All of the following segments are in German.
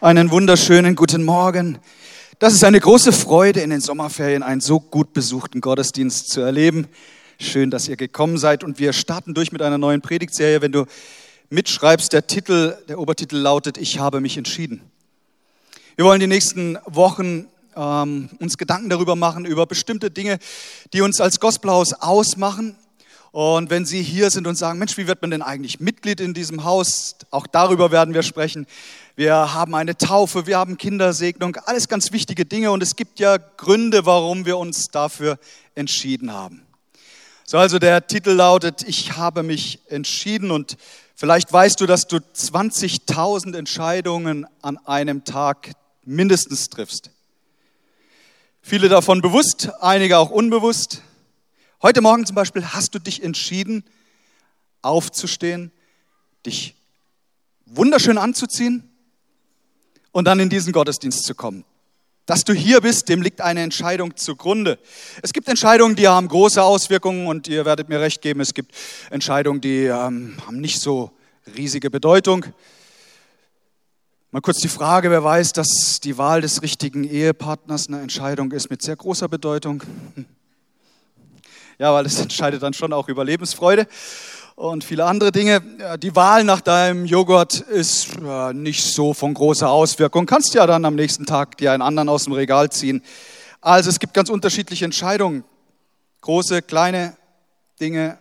Einen wunderschönen guten Morgen. Das ist eine große Freude, in den Sommerferien einen so gut besuchten Gottesdienst zu erleben. Schön, dass ihr gekommen seid und wir starten durch mit einer neuen Predigtserie. Wenn du mitschreibst, der Titel, der Obertitel lautet Ich habe mich entschieden. Wir wollen die nächsten Wochen ähm, uns Gedanken darüber machen, über bestimmte Dinge, die uns als Gospelhaus ausmachen. Und wenn Sie hier sind und sagen, Mensch, wie wird man denn eigentlich Mitglied in diesem Haus? Auch darüber werden wir sprechen wir haben eine Taufe, wir haben Kindersegnung, alles ganz wichtige Dinge und es gibt ja Gründe, warum wir uns dafür entschieden haben. So, also der Titel lautet, ich habe mich entschieden und vielleicht weißt du, dass du 20.000 Entscheidungen an einem Tag mindestens triffst. Viele davon bewusst, einige auch unbewusst. Heute Morgen zum Beispiel hast du dich entschieden, aufzustehen, dich wunderschön anzuziehen, und dann in diesen Gottesdienst zu kommen. Dass du hier bist, dem liegt eine Entscheidung zugrunde. Es gibt Entscheidungen, die haben große Auswirkungen und ihr werdet mir recht geben, es gibt Entscheidungen, die ähm, haben nicht so riesige Bedeutung. Mal kurz die Frage, wer weiß, dass die Wahl des richtigen Ehepartners eine Entscheidung ist mit sehr großer Bedeutung? Ja, weil es entscheidet dann schon auch über Lebensfreude und viele andere Dinge. Die Wahl nach deinem Joghurt ist nicht so von großer Auswirkung. Kannst ja dann am nächsten Tag dir einen anderen aus dem Regal ziehen. Also es gibt ganz unterschiedliche Entscheidungen. Große, kleine Dinge,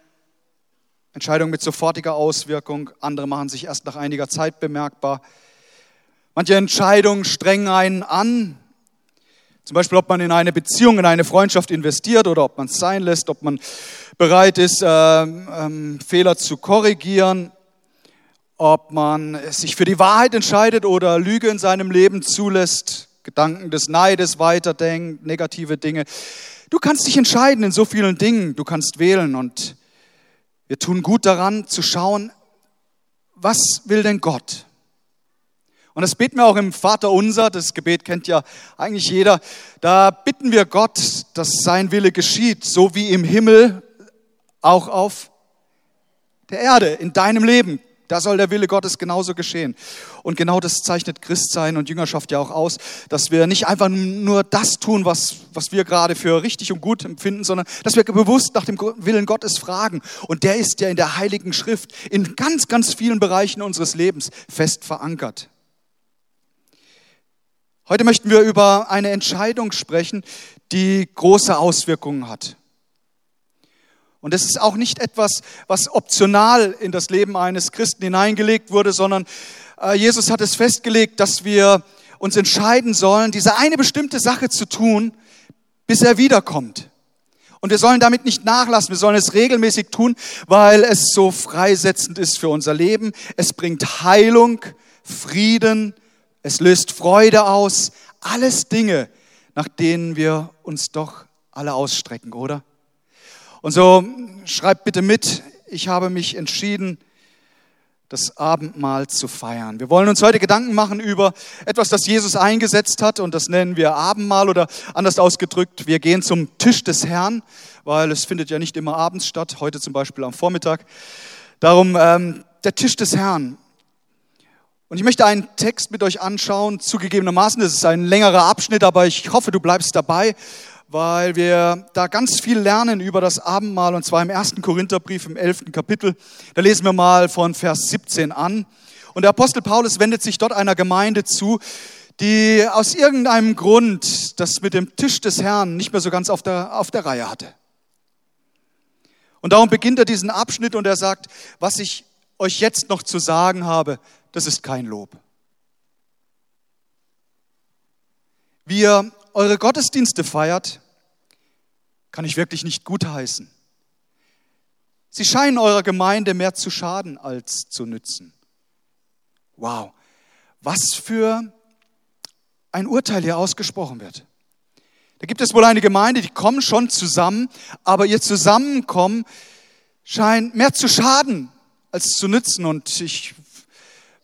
Entscheidungen mit sofortiger Auswirkung. Andere machen sich erst nach einiger Zeit bemerkbar. Manche Entscheidungen strengen einen an, zum Beispiel, ob man in eine Beziehung, in eine Freundschaft investiert oder ob man es sein lässt, ob man bereit ist, äh, ähm, Fehler zu korrigieren, ob man sich für die Wahrheit entscheidet oder Lüge in seinem Leben zulässt, Gedanken des Neides weiterdenkt, negative Dinge. Du kannst dich entscheiden in so vielen Dingen, du kannst wählen und wir tun gut daran zu schauen, was will denn Gott? Und das beten wir auch im Vater unser, das Gebet kennt ja eigentlich jeder. Da bitten wir Gott, dass sein Wille geschieht, so wie im Himmel, auch auf der Erde, in deinem Leben. Da soll der Wille Gottes genauso geschehen. Und genau das zeichnet Christsein und Jüngerschaft ja auch aus, dass wir nicht einfach nur das tun, was, was wir gerade für richtig und gut empfinden, sondern dass wir bewusst nach dem Willen Gottes fragen. Und der ist ja in der Heiligen Schrift in ganz, ganz vielen Bereichen unseres Lebens fest verankert. Heute möchten wir über eine Entscheidung sprechen, die große Auswirkungen hat. Und es ist auch nicht etwas, was optional in das Leben eines Christen hineingelegt wurde, sondern äh, Jesus hat es festgelegt, dass wir uns entscheiden sollen, diese eine bestimmte Sache zu tun, bis er wiederkommt. Und wir sollen damit nicht nachlassen, wir sollen es regelmäßig tun, weil es so freisetzend ist für unser Leben. Es bringt Heilung, Frieden, es löst Freude aus, alles Dinge, nach denen wir uns doch alle ausstrecken, oder? Und so schreibt bitte mit, ich habe mich entschieden, das Abendmahl zu feiern. Wir wollen uns heute Gedanken machen über etwas, das Jesus eingesetzt hat und das nennen wir Abendmahl oder anders ausgedrückt, wir gehen zum Tisch des Herrn, weil es findet ja nicht immer abends statt, heute zum Beispiel am Vormittag. Darum ähm, der Tisch des Herrn. Und ich möchte einen Text mit euch anschauen, zugegebenermaßen, das ist ein längerer Abschnitt, aber ich hoffe, du bleibst dabei, weil wir da ganz viel lernen über das Abendmahl, und zwar im ersten Korintherbrief im elften Kapitel. Da lesen wir mal von Vers 17 an. Und der Apostel Paulus wendet sich dort einer Gemeinde zu, die aus irgendeinem Grund das mit dem Tisch des Herrn nicht mehr so ganz auf der, auf der Reihe hatte. Und darum beginnt er diesen Abschnitt und er sagt, was ich euch jetzt noch zu sagen habe, das ist kein Lob. Wie ihr eure Gottesdienste feiert, kann ich wirklich nicht gutheißen. Sie scheinen eurer Gemeinde mehr zu schaden als zu nützen. Wow, was für ein Urteil hier ausgesprochen wird. Da gibt es wohl eine Gemeinde, die kommen schon zusammen, aber ihr Zusammenkommen scheint mehr zu schaden als zu nützen. Und ich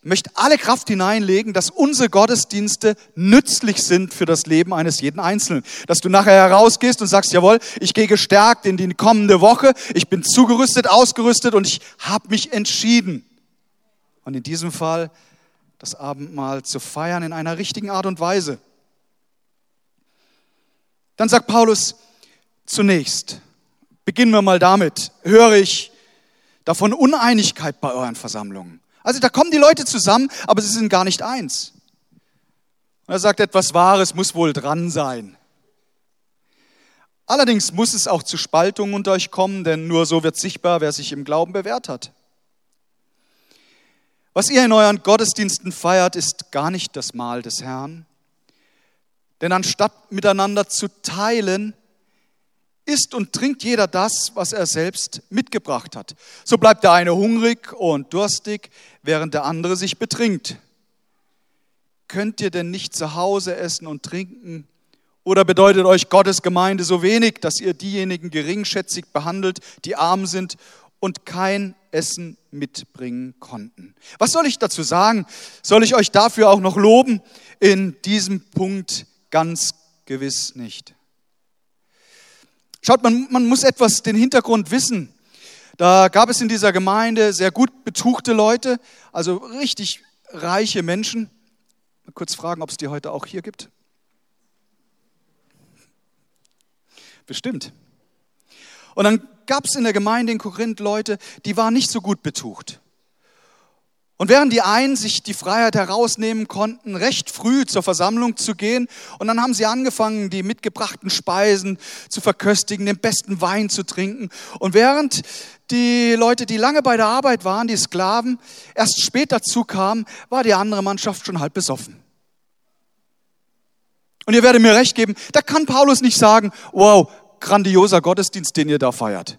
möchte alle Kraft hineinlegen, dass unsere Gottesdienste nützlich sind für das Leben eines jeden Einzelnen. Dass du nachher herausgehst und sagst, jawohl, ich gehe gestärkt in die kommende Woche, ich bin zugerüstet, ausgerüstet und ich habe mich entschieden. Und in diesem Fall, das Abendmahl zu feiern in einer richtigen Art und Weise. Dann sagt Paulus zunächst, beginnen wir mal damit, höre ich davon Uneinigkeit bei euren Versammlungen. Also da kommen die Leute zusammen, aber sie sind gar nicht eins. Und er sagt, etwas Wahres muss wohl dran sein. Allerdings muss es auch zu Spaltungen unter euch kommen, denn nur so wird sichtbar, wer sich im Glauben bewährt hat. Was ihr in euren Gottesdiensten feiert, ist gar nicht das Mahl des Herrn. Denn anstatt miteinander zu teilen, isst und trinkt jeder das, was er selbst mitgebracht hat. So bleibt der eine hungrig und durstig, während der andere sich betrinkt. Könnt ihr denn nicht zu Hause essen und trinken oder bedeutet euch Gottes Gemeinde so wenig, dass ihr diejenigen geringschätzig behandelt, die arm sind und kein Essen mitbringen konnten? Was soll ich dazu sagen? Soll ich euch dafür auch noch loben? In diesem Punkt ganz gewiss nicht. Schaut, man, man muss etwas den Hintergrund wissen. Da gab es in dieser Gemeinde sehr gut betuchte Leute, also richtig reiche Menschen. Mal kurz fragen, ob es die heute auch hier gibt. Bestimmt. Und dann gab es in der Gemeinde in Korinth Leute, die waren nicht so gut betucht. Und während die einen sich die Freiheit herausnehmen konnten, recht früh zur Versammlung zu gehen, und dann haben sie angefangen, die mitgebrachten Speisen zu verköstigen, den besten Wein zu trinken. Und während die Leute, die lange bei der Arbeit waren, die Sklaven, erst später zukamen, war die andere Mannschaft schon halb besoffen. Und ihr werdet mir recht geben, da kann Paulus nicht sagen, wow, grandioser Gottesdienst, den ihr da feiert.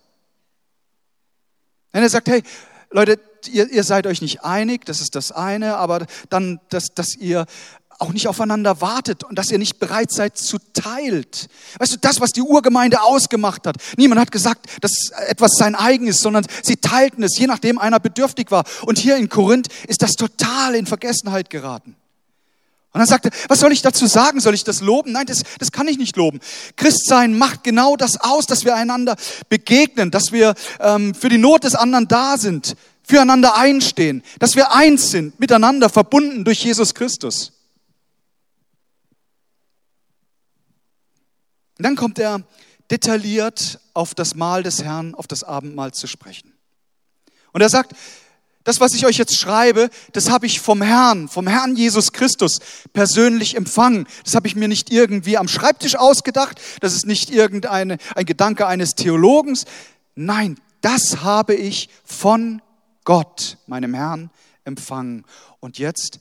Wenn er sagt, hey, Leute, ihr, ihr seid euch nicht einig, das ist das eine, aber dann, dass, dass ihr auch nicht aufeinander wartet und dass ihr nicht bereit seid zu teilt. Weißt du, das, was die Urgemeinde ausgemacht hat. Niemand hat gesagt, dass etwas sein eigen ist, sondern sie teilten es, je nachdem einer bedürftig war. Und hier in Korinth ist das total in Vergessenheit geraten. Und dann sagte, was soll ich dazu sagen? Soll ich das loben? Nein, das, das kann ich nicht loben. Christsein macht genau das aus, dass wir einander begegnen, dass wir ähm, für die Not des anderen da sind, füreinander einstehen, dass wir eins sind, miteinander verbunden durch Jesus Christus. Und dann kommt er detailliert auf das Mahl des Herrn, auf das Abendmahl zu sprechen. Und er sagt, das, was ich euch jetzt schreibe, das habe ich vom Herrn, vom Herrn Jesus Christus persönlich empfangen. Das habe ich mir nicht irgendwie am Schreibtisch ausgedacht. Das ist nicht irgendein ein Gedanke eines Theologens. Nein, das habe ich von Gott, meinem Herrn, empfangen. Und jetzt,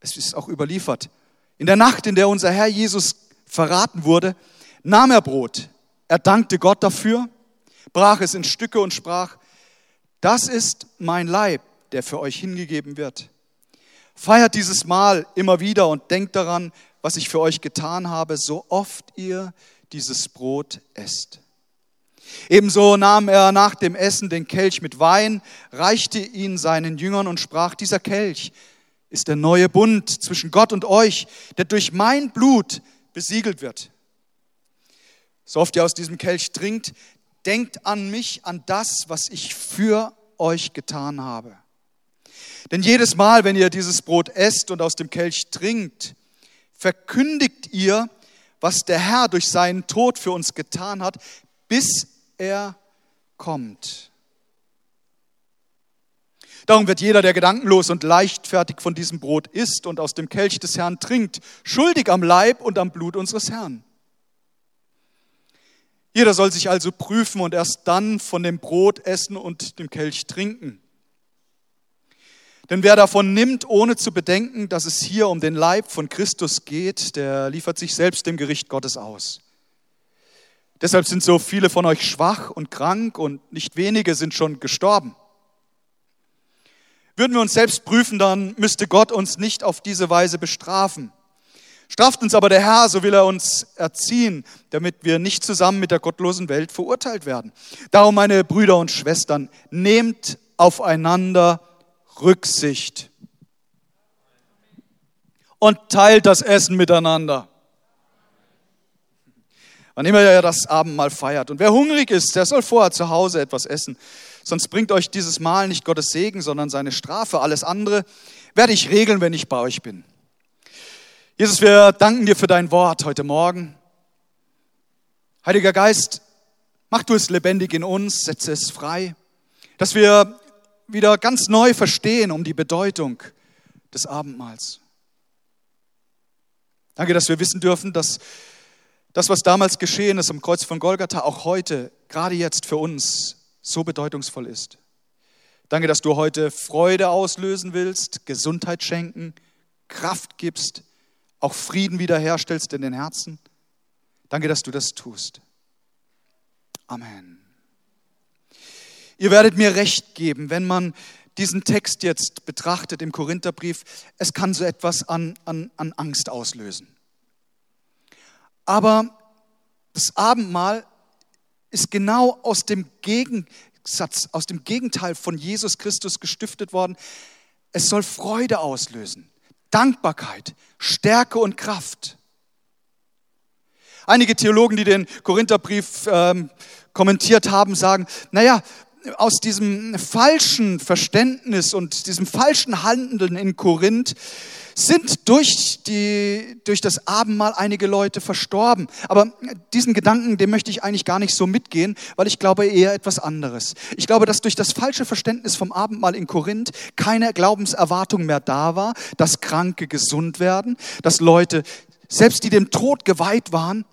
es ist auch überliefert, in der Nacht, in der unser Herr Jesus verraten wurde, nahm er Brot. Er dankte Gott dafür, brach es in Stücke und sprach, das ist mein Leib, der für euch hingegeben wird. Feiert dieses Mahl immer wieder und denkt daran, was ich für euch getan habe, so oft ihr dieses Brot esst. Ebenso nahm er nach dem Essen den Kelch mit Wein, reichte ihn seinen Jüngern und sprach, dieser Kelch ist der neue Bund zwischen Gott und euch, der durch mein Blut besiegelt wird. So oft ihr aus diesem Kelch trinkt, denkt an mich, an das, was ich für euch getan habe. Denn jedes Mal, wenn ihr dieses Brot esst und aus dem Kelch trinkt, verkündigt ihr, was der Herr durch seinen Tod für uns getan hat, bis er kommt. Darum wird jeder, der gedankenlos und leichtfertig von diesem Brot isst und aus dem Kelch des Herrn trinkt, schuldig am Leib und am Blut unseres Herrn. Jeder soll sich also prüfen und erst dann von dem Brot essen und dem Kelch trinken. Denn wer davon nimmt, ohne zu bedenken, dass es hier um den Leib von Christus geht, der liefert sich selbst dem Gericht Gottes aus. Deshalb sind so viele von euch schwach und krank und nicht wenige sind schon gestorben. Würden wir uns selbst prüfen, dann müsste Gott uns nicht auf diese Weise bestrafen. Straft uns aber der Herr, so will er uns erziehen, damit wir nicht zusammen mit der gottlosen Welt verurteilt werden. Darum, meine Brüder und Schwestern, nehmt aufeinander Rücksicht und teilt das Essen miteinander. Wann immer ihr das Abendmahl feiert. Und wer hungrig ist, der soll vorher zu Hause etwas essen. Sonst bringt euch dieses Mahl nicht Gottes Segen, sondern seine Strafe. Alles andere werde ich regeln, wenn ich bei euch bin. Jesus, wir danken dir für dein Wort heute Morgen. Heiliger Geist, mach du es lebendig in uns, setze es frei, dass wir wieder ganz neu verstehen um die Bedeutung des Abendmahls. Danke, dass wir wissen dürfen, dass das, was damals geschehen ist am Kreuz von Golgatha, auch heute, gerade jetzt für uns, so bedeutungsvoll ist. Danke, dass du heute Freude auslösen willst, Gesundheit schenken, Kraft gibst, auch Frieden wiederherstellst in den Herzen. Danke, dass du das tust. Amen. Ihr werdet mir recht geben, wenn man diesen Text jetzt betrachtet im Korintherbrief, es kann so etwas an, an, an Angst auslösen. Aber das Abendmahl ist genau aus dem Gegensatz, aus dem Gegenteil von Jesus Christus gestiftet worden. Es soll Freude auslösen, Dankbarkeit, Stärke und Kraft. Einige Theologen, die den Korintherbrief ähm, kommentiert haben, sagen, naja, aus diesem falschen Verständnis und diesem falschen Handeln in Korinth sind durch, die, durch das Abendmahl einige Leute verstorben. Aber diesen Gedanken, dem möchte ich eigentlich gar nicht so mitgehen, weil ich glaube eher etwas anderes. Ich glaube, dass durch das falsche Verständnis vom Abendmahl in Korinth keine Glaubenserwartung mehr da war, dass Kranke gesund werden, dass Leute, selbst die dem Tod geweiht waren,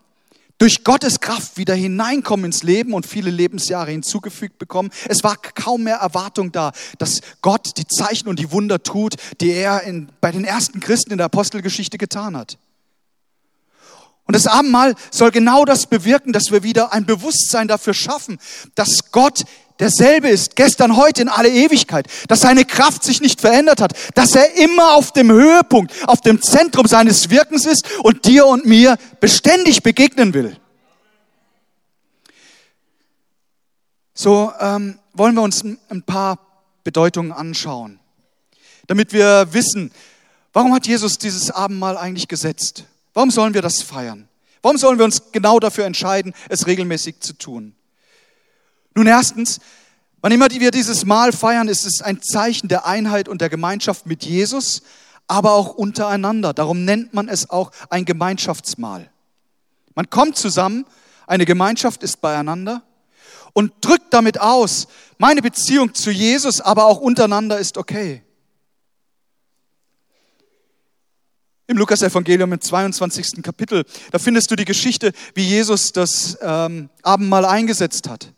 durch Gottes Kraft wieder hineinkommen ins Leben und viele Lebensjahre hinzugefügt bekommen. Es war kaum mehr Erwartung da, dass Gott die Zeichen und die Wunder tut, die er in, bei den ersten Christen in der Apostelgeschichte getan hat. Und das Abendmahl soll genau das bewirken, dass wir wieder ein Bewusstsein dafür schaffen, dass Gott derselbe ist, gestern, heute, in alle Ewigkeit, dass seine Kraft sich nicht verändert hat, dass er immer auf dem Höhepunkt, auf dem Zentrum seines Wirkens ist und dir und mir beständig begegnen will. So ähm, wollen wir uns ein paar Bedeutungen anschauen, damit wir wissen, warum hat Jesus dieses Abendmahl eigentlich gesetzt? Warum sollen wir das feiern? Warum sollen wir uns genau dafür entscheiden, es regelmäßig zu tun? Nun erstens, wann immer wir dieses Mahl feiern, ist es ein Zeichen der Einheit und der Gemeinschaft mit Jesus, aber auch untereinander. Darum nennt man es auch ein Gemeinschaftsmahl. Man kommt zusammen, eine Gemeinschaft ist beieinander und drückt damit aus, meine Beziehung zu Jesus, aber auch untereinander ist okay. Im Lukas-Evangelium im 22. Kapitel, da findest du die Geschichte, wie Jesus das ähm, Abendmahl eingesetzt hat.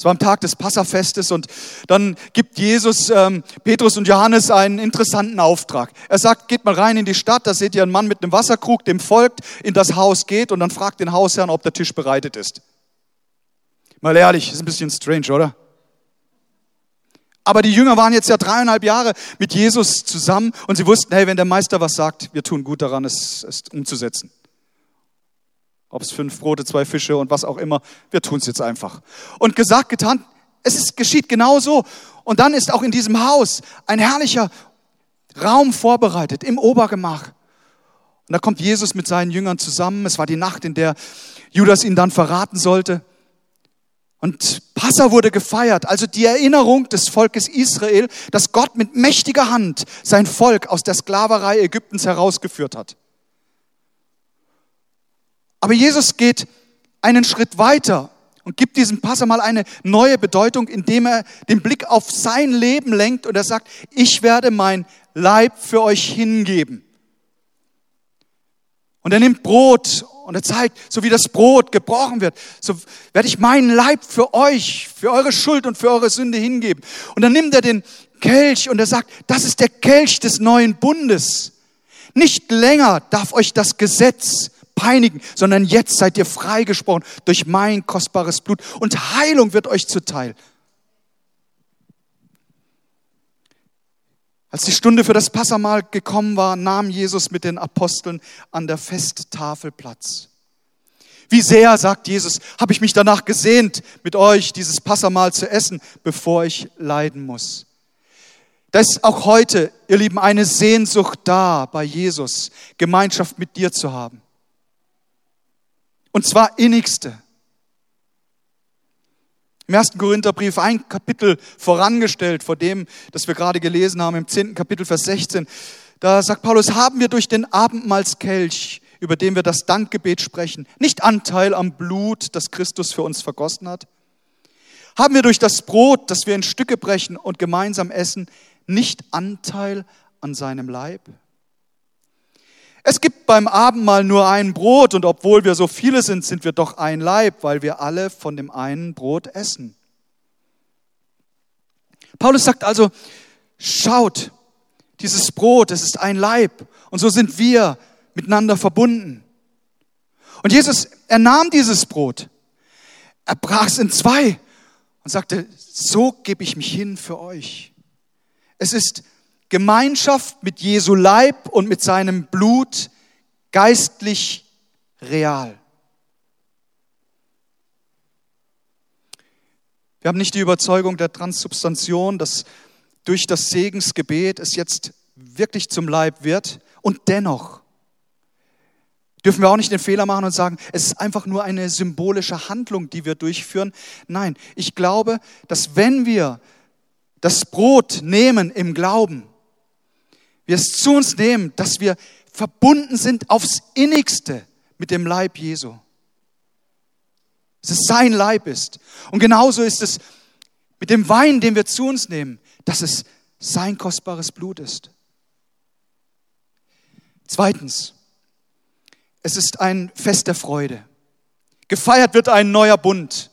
Es war am Tag des Passafestes und dann gibt Jesus ähm, Petrus und Johannes einen interessanten Auftrag. Er sagt, geht mal rein in die Stadt, da seht ihr einen Mann mit einem Wasserkrug, dem folgt, in das Haus geht und dann fragt den Hausherrn, ob der Tisch bereitet ist. Mal ehrlich, ist ein bisschen strange, oder? Aber die Jünger waren jetzt ja dreieinhalb Jahre mit Jesus zusammen und sie wussten, hey, wenn der Meister was sagt, wir tun gut daran, es, es umzusetzen ob es fünf Brote, zwei Fische und was auch immer, wir tun es jetzt einfach. Und gesagt, getan, es ist, geschieht genauso. Und dann ist auch in diesem Haus ein herrlicher Raum vorbereitet im Obergemach. Und da kommt Jesus mit seinen Jüngern zusammen. Es war die Nacht, in der Judas ihn dann verraten sollte. Und Passa wurde gefeiert, also die Erinnerung des Volkes Israel, dass Gott mit mächtiger Hand sein Volk aus der Sklaverei Ägyptens herausgeführt hat. Aber Jesus geht einen Schritt weiter und gibt diesem Passamal eine neue Bedeutung, indem er den Blick auf sein Leben lenkt und er sagt, ich werde mein Leib für euch hingeben. Und er nimmt Brot und er zeigt, so wie das Brot gebrochen wird, so werde ich meinen Leib für euch, für eure Schuld und für eure Sünde hingeben. Und dann nimmt er den Kelch und er sagt, das ist der Kelch des neuen Bundes. Nicht länger darf euch das Gesetz peinigen, sondern jetzt seid ihr freigesprochen durch mein kostbares Blut und Heilung wird euch zuteil. Als die Stunde für das Passamal gekommen war, nahm Jesus mit den Aposteln an der Festtafel Platz. Wie sehr, sagt Jesus, habe ich mich danach gesehnt, mit euch dieses Passamal zu essen, bevor ich leiden muss. Da ist auch heute, ihr Lieben, eine Sehnsucht da bei Jesus, Gemeinschaft mit dir zu haben. Und zwar innigste. Im ersten Korintherbrief ein Kapitel vorangestellt vor dem, das wir gerade gelesen haben, im zehnten Kapitel, Vers 16. Da sagt Paulus, haben wir durch den Abendmahlskelch, über den wir das Dankgebet sprechen, nicht Anteil am Blut, das Christus für uns vergossen hat? Haben wir durch das Brot, das wir in Stücke brechen und gemeinsam essen, nicht Anteil an seinem Leib? Es gibt beim Abendmahl nur ein Brot und obwohl wir so viele sind, sind wir doch ein Leib, weil wir alle von dem einen Brot essen. Paulus sagt also, schaut, dieses Brot, es ist ein Leib und so sind wir miteinander verbunden. Und Jesus, er nahm dieses Brot, er brach es in zwei und sagte, so gebe ich mich hin für euch. Es ist Gemeinschaft mit Jesu Leib und mit seinem Blut geistlich real. Wir haben nicht die Überzeugung der Transsubstantion, dass durch das Segensgebet es jetzt wirklich zum Leib wird. Und dennoch dürfen wir auch nicht den Fehler machen und sagen, es ist einfach nur eine symbolische Handlung, die wir durchführen. Nein, ich glaube, dass wenn wir das Brot nehmen im Glauben, wir es zu uns nehmen, dass wir verbunden sind aufs innigste mit dem Leib Jesu. Dass es sein Leib ist. Und genauso ist es mit dem Wein, den wir zu uns nehmen, dass es sein kostbares Blut ist. Zweitens, es ist ein Fest der Freude. Gefeiert wird ein neuer Bund.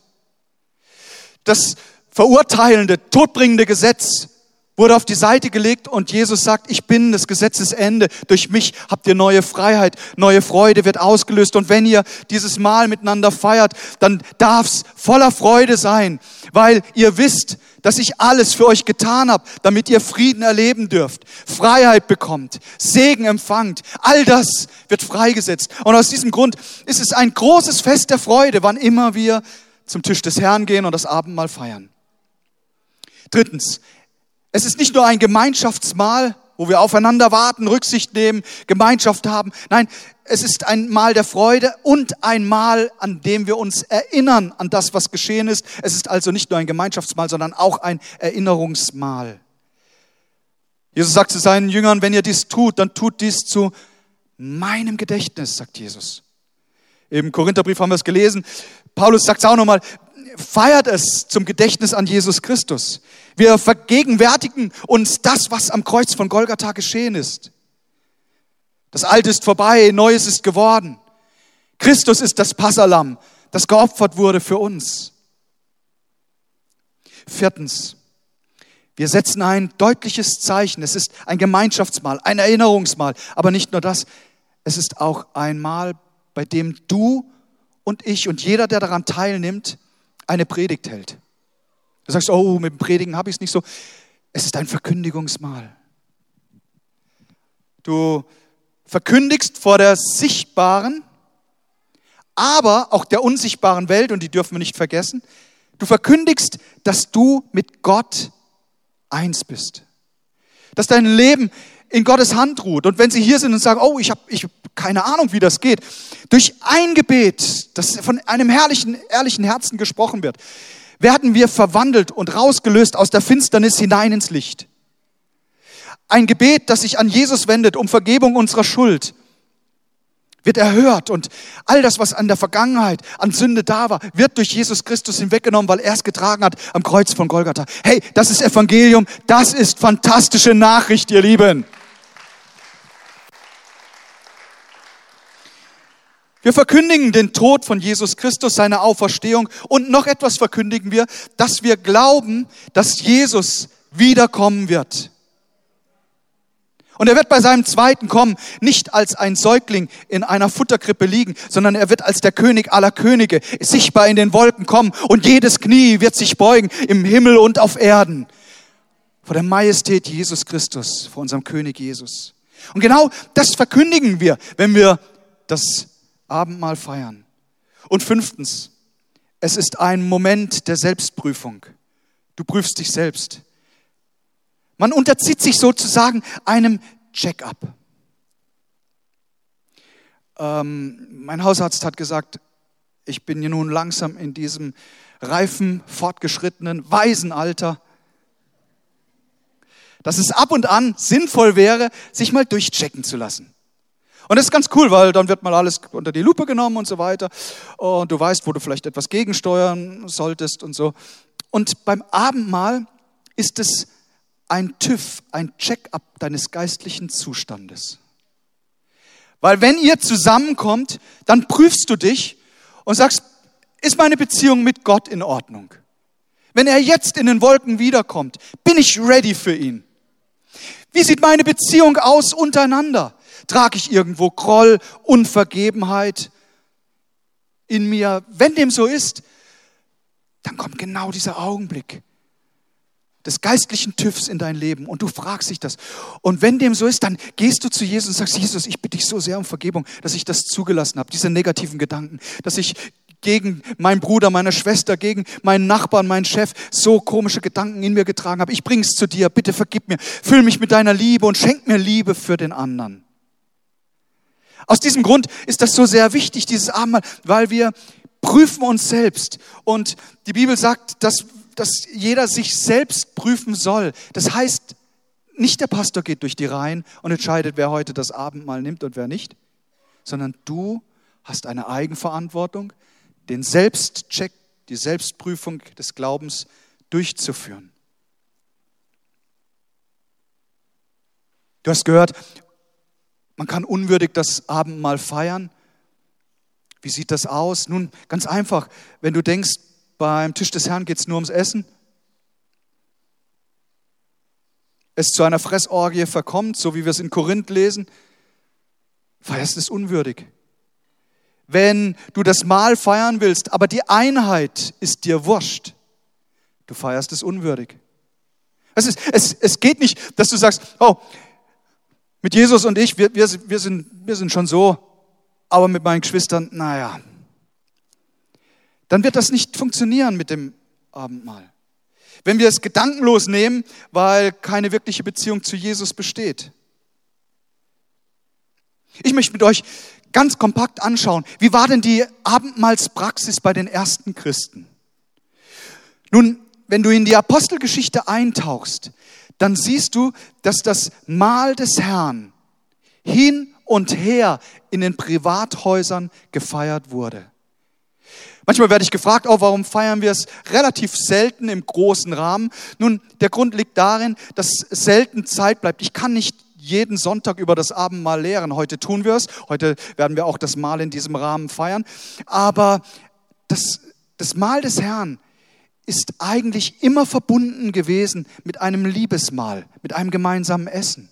Das verurteilende, todbringende Gesetz wurde auf die Seite gelegt und Jesus sagt, ich bin das Gesetzesende. Durch mich habt ihr neue Freiheit, neue Freude wird ausgelöst. Und wenn ihr dieses Mahl miteinander feiert, dann darf's voller Freude sein, weil ihr wisst, dass ich alles für euch getan habe, damit ihr Frieden erleben dürft, Freiheit bekommt, Segen empfangt. All das wird freigesetzt. Und aus diesem Grund ist es ein großes Fest der Freude, wann immer wir zum Tisch des Herrn gehen und das Abendmahl feiern. Drittens, es ist nicht nur ein Gemeinschaftsmahl, wo wir aufeinander warten, Rücksicht nehmen, Gemeinschaft haben. Nein, es ist ein Mahl der Freude und ein Mahl, an dem wir uns erinnern an das, was geschehen ist. Es ist also nicht nur ein Gemeinschaftsmahl, sondern auch ein Erinnerungsmahl. Jesus sagt zu seinen Jüngern, wenn ihr dies tut, dann tut dies zu meinem Gedächtnis, sagt Jesus. Im Korintherbrief haben wir es gelesen. Paulus sagt es auch nochmal, feiert es zum Gedächtnis an Jesus Christus. Wir vergegenwärtigen uns das, was am Kreuz von Golgatha geschehen ist. Das Alte ist vorbei, Neues ist geworden. Christus ist das Passalam, das geopfert wurde für uns. Viertens, wir setzen ein deutliches Zeichen. Es ist ein Gemeinschaftsmahl, ein Erinnerungsmahl. Aber nicht nur das, es ist auch ein Mahl, bei dem du und ich und jeder, der daran teilnimmt, eine Predigt hält. Du sagst, oh, mit dem Predigen habe ich es nicht so. Es ist ein Verkündigungsmahl. Du verkündigst vor der sichtbaren, aber auch der unsichtbaren Welt, und die dürfen wir nicht vergessen, du verkündigst, dass du mit Gott eins bist. Dass dein Leben in Gottes Hand ruht. Und wenn sie hier sind und sagen, oh, ich habe ich hab keine Ahnung, wie das geht, durch ein Gebet, das von einem herrlichen, ehrlichen Herzen gesprochen wird, werden wir verwandelt und rausgelöst aus der Finsternis hinein ins Licht. Ein Gebet, das sich an Jesus wendet um Vergebung unserer Schuld, wird erhört und all das, was an der Vergangenheit, an Sünde da war, wird durch Jesus Christus hinweggenommen, weil er es getragen hat am Kreuz von Golgatha. Hey, das ist Evangelium, das ist fantastische Nachricht, ihr Lieben. Wir verkündigen den Tod von Jesus Christus, seine Auferstehung und noch etwas verkündigen wir, dass wir glauben, dass Jesus wiederkommen wird. Und er wird bei seinem zweiten Kommen nicht als ein Säugling in einer Futterkrippe liegen, sondern er wird als der König aller Könige sichtbar in den Wolken kommen und jedes Knie wird sich beugen im Himmel und auf Erden vor der Majestät Jesus Christus, vor unserem König Jesus. Und genau das verkündigen wir, wenn wir das Abendmahl feiern. Und fünftens, es ist ein Moment der Selbstprüfung. Du prüfst dich selbst. Man unterzieht sich sozusagen einem Check-up. Ähm, mein Hausarzt hat gesagt, ich bin hier nun langsam in diesem reifen, fortgeschrittenen, weisen Alter, dass es ab und an sinnvoll wäre, sich mal durchchecken zu lassen. Und das ist ganz cool, weil dann wird mal alles unter die Lupe genommen und so weiter. Und du weißt, wo du vielleicht etwas gegensteuern solltest und so. Und beim Abendmahl ist es ein TÜV, ein Check-up deines geistlichen Zustandes. Weil wenn ihr zusammenkommt, dann prüfst du dich und sagst, ist meine Beziehung mit Gott in Ordnung? Wenn er jetzt in den Wolken wiederkommt, bin ich ready für ihn? Wie sieht meine Beziehung aus untereinander? Trage ich irgendwo Groll, Unvergebenheit in mir? Wenn dem so ist, dann kommt genau dieser Augenblick des geistlichen TÜVs in dein Leben und du fragst dich das. Und wenn dem so ist, dann gehst du zu Jesus und sagst, Jesus, ich bitte dich so sehr um Vergebung, dass ich das zugelassen habe, diese negativen Gedanken, dass ich gegen meinen Bruder, meine Schwester, gegen meinen Nachbarn, meinen Chef so komische Gedanken in mir getragen habe. Ich bringe es zu dir, bitte vergib mir, füll mich mit deiner Liebe und schenk mir Liebe für den anderen. Aus diesem Grund ist das so sehr wichtig, dieses Abendmahl, weil wir prüfen uns selbst. Und die Bibel sagt, dass, dass jeder sich selbst prüfen soll. Das heißt, nicht der Pastor geht durch die Reihen und entscheidet, wer heute das Abendmahl nimmt und wer nicht, sondern du hast eine Eigenverantwortung, den Selbstcheck, die Selbstprüfung des Glaubens durchzuführen. Du hast gehört, man kann unwürdig das Abendmahl feiern. Wie sieht das aus? Nun, ganz einfach, wenn du denkst, beim Tisch des Herrn geht es nur ums Essen, es zu einer Fressorgie verkommt, so wie wir es in Korinth lesen, feierst es unwürdig wenn du das Mahl feiern willst, aber die Einheit ist dir wurscht, du feierst es unwürdig. Es, ist, es, es geht nicht, dass du sagst, oh, mit Jesus und ich, wir, wir, wir, sind, wir sind schon so, aber mit meinen Geschwistern, naja. Dann wird das nicht funktionieren mit dem Abendmahl. Wenn wir es gedankenlos nehmen, weil keine wirkliche Beziehung zu Jesus besteht. Ich möchte mit euch ganz kompakt anschauen, wie war denn die Abendmahlspraxis bei den ersten Christen? Nun, wenn du in die Apostelgeschichte eintauchst, dann siehst du, dass das Mahl des Herrn hin und her in den Privathäusern gefeiert wurde. Manchmal werde ich gefragt, oh, warum feiern wir es relativ selten im großen Rahmen? Nun, der Grund liegt darin, dass selten Zeit bleibt. Ich kann nicht jeden Sonntag über das Abendmahl lehren. Heute tun wir es. Heute werden wir auch das Mahl in diesem Rahmen feiern. Aber das, das Mahl des Herrn ist eigentlich immer verbunden gewesen mit einem Liebesmahl, mit einem gemeinsamen Essen.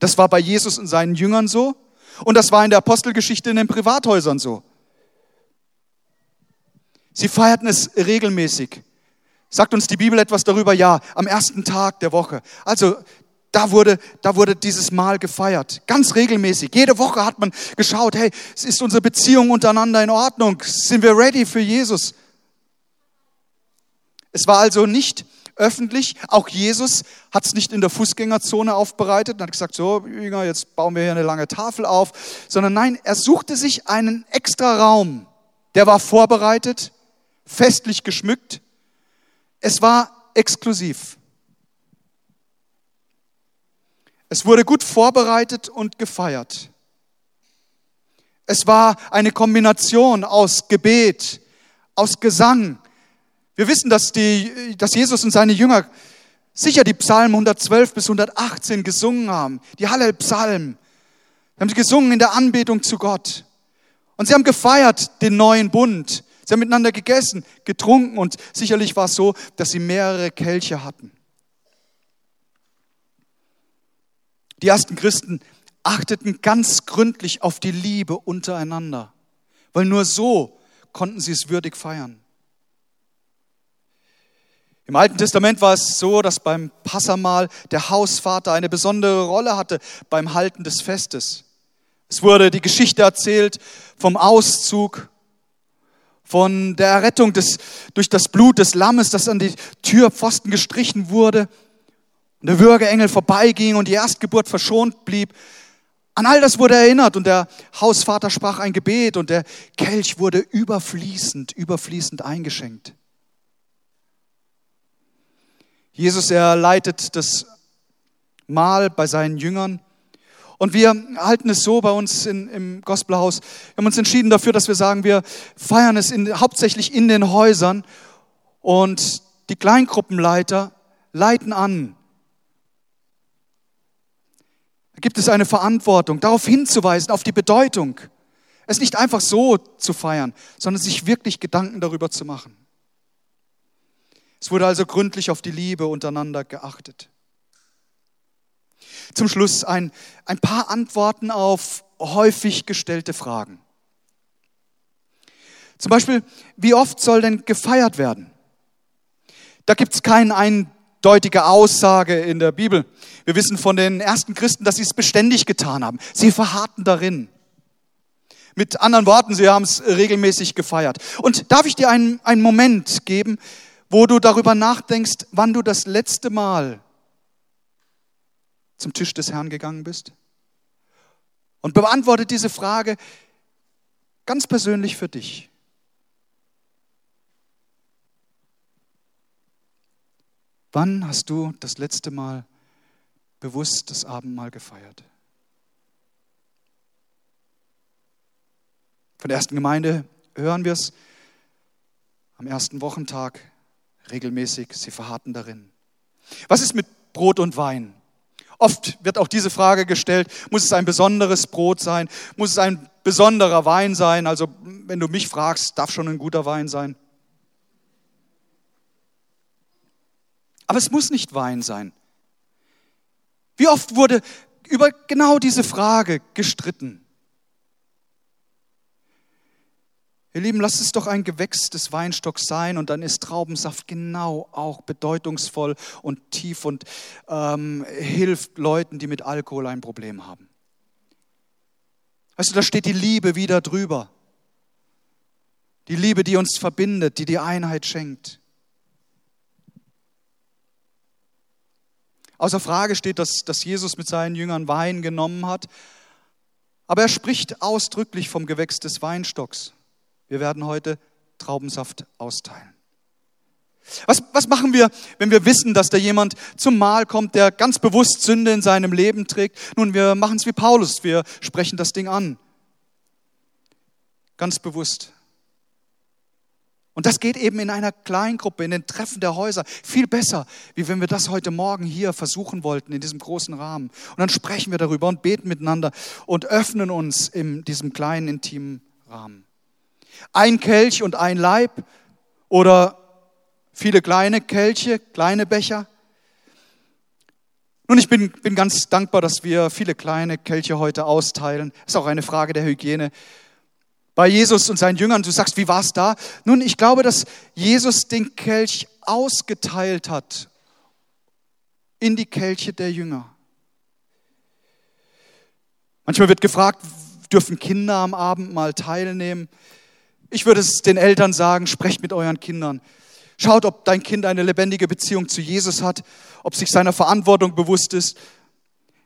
Das war bei Jesus und seinen Jüngern so und das war in der Apostelgeschichte in den Privathäusern so. Sie feierten es regelmäßig. Sagt uns die Bibel etwas darüber? Ja, am ersten Tag der Woche. Also da wurde, da wurde dieses Mal gefeiert. Ganz regelmäßig. Jede Woche hat man geschaut, hey, ist unsere Beziehung untereinander in Ordnung? Sind wir ready für Jesus? Es war also nicht öffentlich. Auch Jesus hat es nicht in der Fußgängerzone aufbereitet und hat gesagt, so, Jünger, jetzt bauen wir hier eine lange Tafel auf. Sondern nein, er suchte sich einen extra Raum. Der war vorbereitet, festlich geschmückt. Es war exklusiv. Es wurde gut vorbereitet und gefeiert. Es war eine Kombination aus Gebet, aus Gesang. Wir wissen, dass, die, dass Jesus und seine Jünger sicher die Psalmen 112 bis 118 gesungen haben, die Hallel-Psalmen. Haben sie gesungen in der Anbetung zu Gott. Und sie haben gefeiert den neuen Bund. Sie haben miteinander gegessen, getrunken und sicherlich war es so, dass sie mehrere Kelche hatten. Die ersten Christen achteten ganz gründlich auf die Liebe untereinander, weil nur so konnten sie es würdig feiern. Im Alten Testament war es so, dass beim Passamal der Hausvater eine besondere Rolle hatte beim Halten des Festes. Es wurde die Geschichte erzählt vom Auszug, von der Errettung des, durch das Blut des Lammes, das an die Türpfosten gestrichen wurde und der Würgeengel vorbeiging und die Erstgeburt verschont blieb. An all das wurde erinnert und der Hausvater sprach ein Gebet und der Kelch wurde überfließend, überfließend eingeschenkt. Jesus, er leitet das Mahl bei seinen Jüngern. Und wir halten es so bei uns in, im Gospelhaus. Wir haben uns entschieden dafür, dass wir sagen, wir feiern es in, hauptsächlich in den Häusern und die Kleingruppenleiter leiten an. Da gibt es eine Verantwortung, darauf hinzuweisen, auf die Bedeutung. Es nicht einfach so zu feiern, sondern sich wirklich Gedanken darüber zu machen. Es wurde also gründlich auf die Liebe untereinander geachtet. Zum Schluss ein, ein paar Antworten auf häufig gestellte Fragen. Zum Beispiel, wie oft soll denn gefeiert werden? Da gibt es keine eindeutige Aussage in der Bibel. Wir wissen von den ersten Christen, dass sie es beständig getan haben. Sie verharrten darin. Mit anderen Worten, sie haben es regelmäßig gefeiert. Und darf ich dir einen, einen Moment geben, wo du darüber nachdenkst, wann du das letzte Mal zum Tisch des Herrn gegangen bist? Und beantworte diese Frage ganz persönlich für dich. Wann hast du das letzte Mal bewusst das Abendmahl gefeiert? Von der ersten Gemeinde hören wir es am ersten Wochentag regelmäßig, sie verharrten darin. Was ist mit Brot und Wein? Oft wird auch diese Frage gestellt, muss es ein besonderes Brot sein? Muss es ein besonderer Wein sein? Also wenn du mich fragst, darf schon ein guter Wein sein. Aber es muss nicht Wein sein. Wie oft wurde über genau diese Frage gestritten? Ihr Lieben, lasst es doch ein Gewächs des Weinstocks sein und dann ist Traubensaft genau auch bedeutungsvoll und tief und ähm, hilft Leuten, die mit Alkohol ein Problem haben. Weißt du, da steht die Liebe wieder drüber. Die Liebe, die uns verbindet, die die Einheit schenkt. Außer Frage steht, dass, dass Jesus mit seinen Jüngern Wein genommen hat, aber er spricht ausdrücklich vom Gewächs des Weinstocks. Wir werden heute Traubensaft austeilen. Was, was machen wir, wenn wir wissen, dass da jemand zum Mahl kommt, der ganz bewusst Sünde in seinem Leben trägt? Nun, wir machen es wie Paulus, wir sprechen das Ding an. Ganz bewusst. Und das geht eben in einer Kleingruppe, in den Treffen der Häuser viel besser, wie wenn wir das heute Morgen hier versuchen wollten, in diesem großen Rahmen. Und dann sprechen wir darüber und beten miteinander und öffnen uns in diesem kleinen, intimen Rahmen. Ein Kelch und ein Leib oder viele kleine Kelche, kleine Becher. Nun, ich bin, bin ganz dankbar, dass wir viele kleine Kelche heute austeilen. Ist auch eine Frage der Hygiene. Bei Jesus und seinen Jüngern, du sagst, wie war es da? Nun, ich glaube, dass Jesus den Kelch ausgeteilt hat in die Kelche der Jünger. Manchmal wird gefragt, dürfen Kinder am Abend mal teilnehmen? Ich würde es den Eltern sagen, sprecht mit euren Kindern. Schaut, ob dein Kind eine lebendige Beziehung zu Jesus hat, ob sich seiner Verantwortung bewusst ist.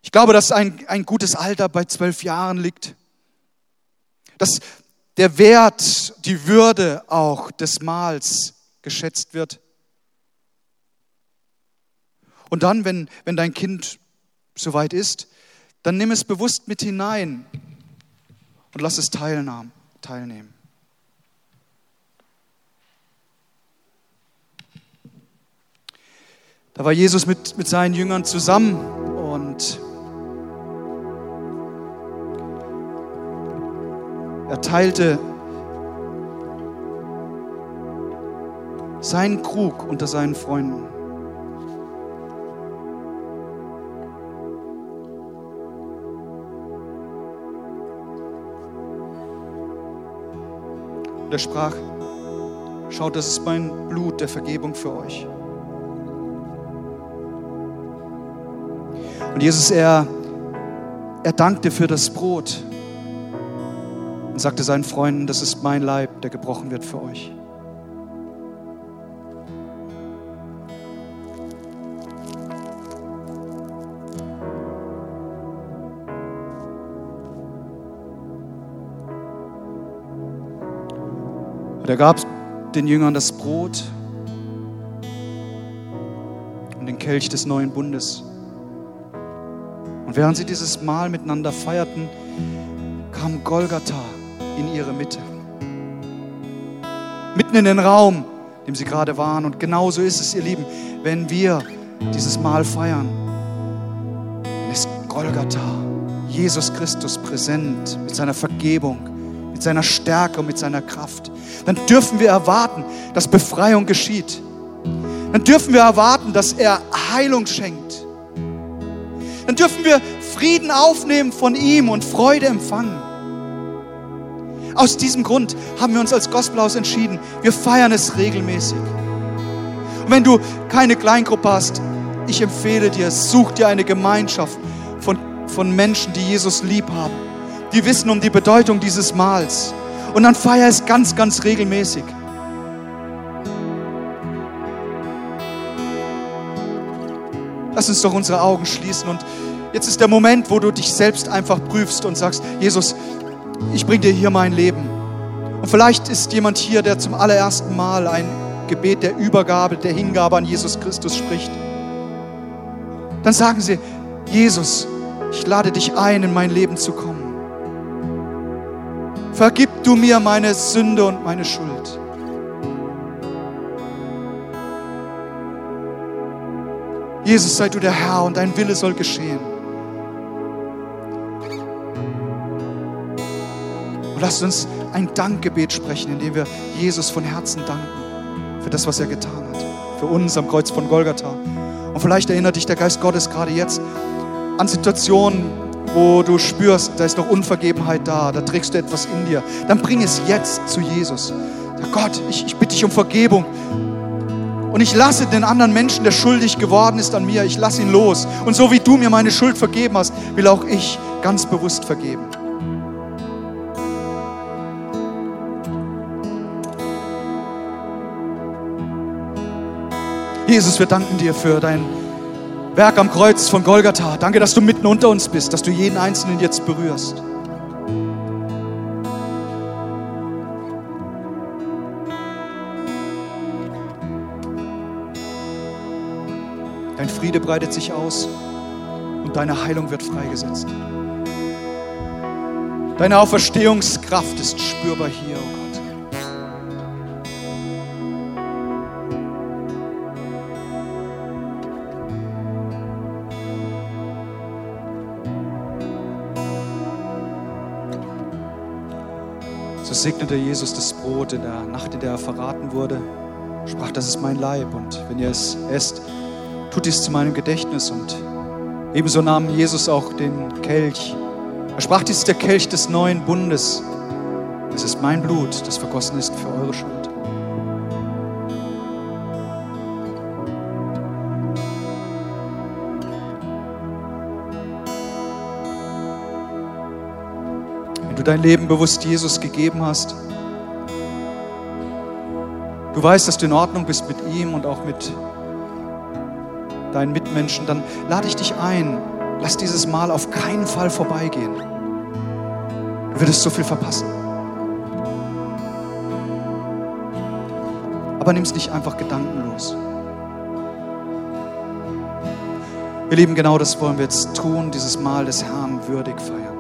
Ich glaube, dass ein, ein gutes Alter bei zwölf Jahren liegt. Dass der Wert, die Würde auch des Mahls geschätzt wird. Und dann, wenn, wenn dein Kind soweit ist, dann nimm es bewusst mit hinein und lass es teilnehmen. Da war Jesus mit, mit seinen Jüngern zusammen und er teilte seinen Krug unter seinen Freunden. Und er sprach, schaut, das ist mein Blut der Vergebung für euch. Und Jesus, er, er dankte für das Brot und sagte seinen Freunden, das ist mein Leib, der gebrochen wird für euch. Und er gab den Jüngern das Brot und Kelch des neuen Bundes. Während sie dieses Mahl miteinander feierten, kam Golgatha in ihre Mitte. Mitten in den Raum, in dem sie gerade waren. Und genauso ist es, ihr Lieben, wenn wir dieses Mahl feiern, dann ist Golgatha, Jesus Christus präsent mit seiner Vergebung, mit seiner Stärke und mit seiner Kraft. Dann dürfen wir erwarten, dass Befreiung geschieht. Dann dürfen wir erwarten, dass er Heilung schenkt. Dann dürfen wir Frieden aufnehmen von ihm und Freude empfangen. Aus diesem Grund haben wir uns als Gospelhaus entschieden, wir feiern es regelmäßig. Und wenn du keine Kleingruppe hast, ich empfehle dir, such dir eine Gemeinschaft von, von Menschen, die Jesus lieb haben, die wissen um die Bedeutung dieses Mahls. Und dann feier es ganz, ganz regelmäßig. Lass uns doch unsere Augen schließen und jetzt ist der Moment, wo du dich selbst einfach prüfst und sagst, Jesus, ich bringe dir hier mein Leben. Und vielleicht ist jemand hier, der zum allerersten Mal ein Gebet der Übergabe, der Hingabe an Jesus Christus spricht. Dann sagen sie, Jesus, ich lade dich ein, in mein Leben zu kommen. Vergib du mir meine Sünde und meine Schuld. Jesus, sei du der Herr und dein Wille soll geschehen. Und lasst uns ein Dankgebet sprechen, indem wir Jesus von Herzen danken für das, was er getan hat. Für uns am Kreuz von Golgatha. Und vielleicht erinnert dich der Geist Gottes gerade jetzt an Situationen, wo du spürst, da ist noch Unvergebenheit da, da trägst du etwas in dir. Dann bring es jetzt zu Jesus. Sag Gott, ich, ich bitte dich um Vergebung und ich lasse den anderen Menschen, der schuldig geworden ist an mir, ich lasse ihn los. Und so wie du mir meine Schuld vergeben hast, will auch ich ganz bewusst vergeben. Jesus, wir danken dir für dein Werk am Kreuz von Golgatha. Danke, dass du mitten unter uns bist, dass du jeden Einzelnen jetzt berührst. Dein Friede breitet sich aus und deine Heilung wird freigesetzt. Deine Auferstehungskraft ist spürbar hier, oh Gott. So segnete Jesus das Brot in der Nacht, in der er verraten wurde, sprach, das ist mein Leib und wenn ihr es esst, tut dies zu meinem Gedächtnis. Und ebenso nahm Jesus auch den Kelch. Er sprach, dies ist der Kelch des neuen Bundes. Es ist mein Blut, das vergossen ist für eure Schuld. Wenn du dein Leben bewusst Jesus gegeben hast, du weißt, dass du in Ordnung bist mit ihm und auch mit deinen Mitmenschen, dann lade ich dich ein. Lass dieses Mal auf keinen Fall vorbeigehen. Du würdest so viel verpassen. Aber nimm es nicht einfach gedankenlos. Ihr Lieben, genau das wollen wir jetzt tun, dieses Mal des Herrn würdig feiern.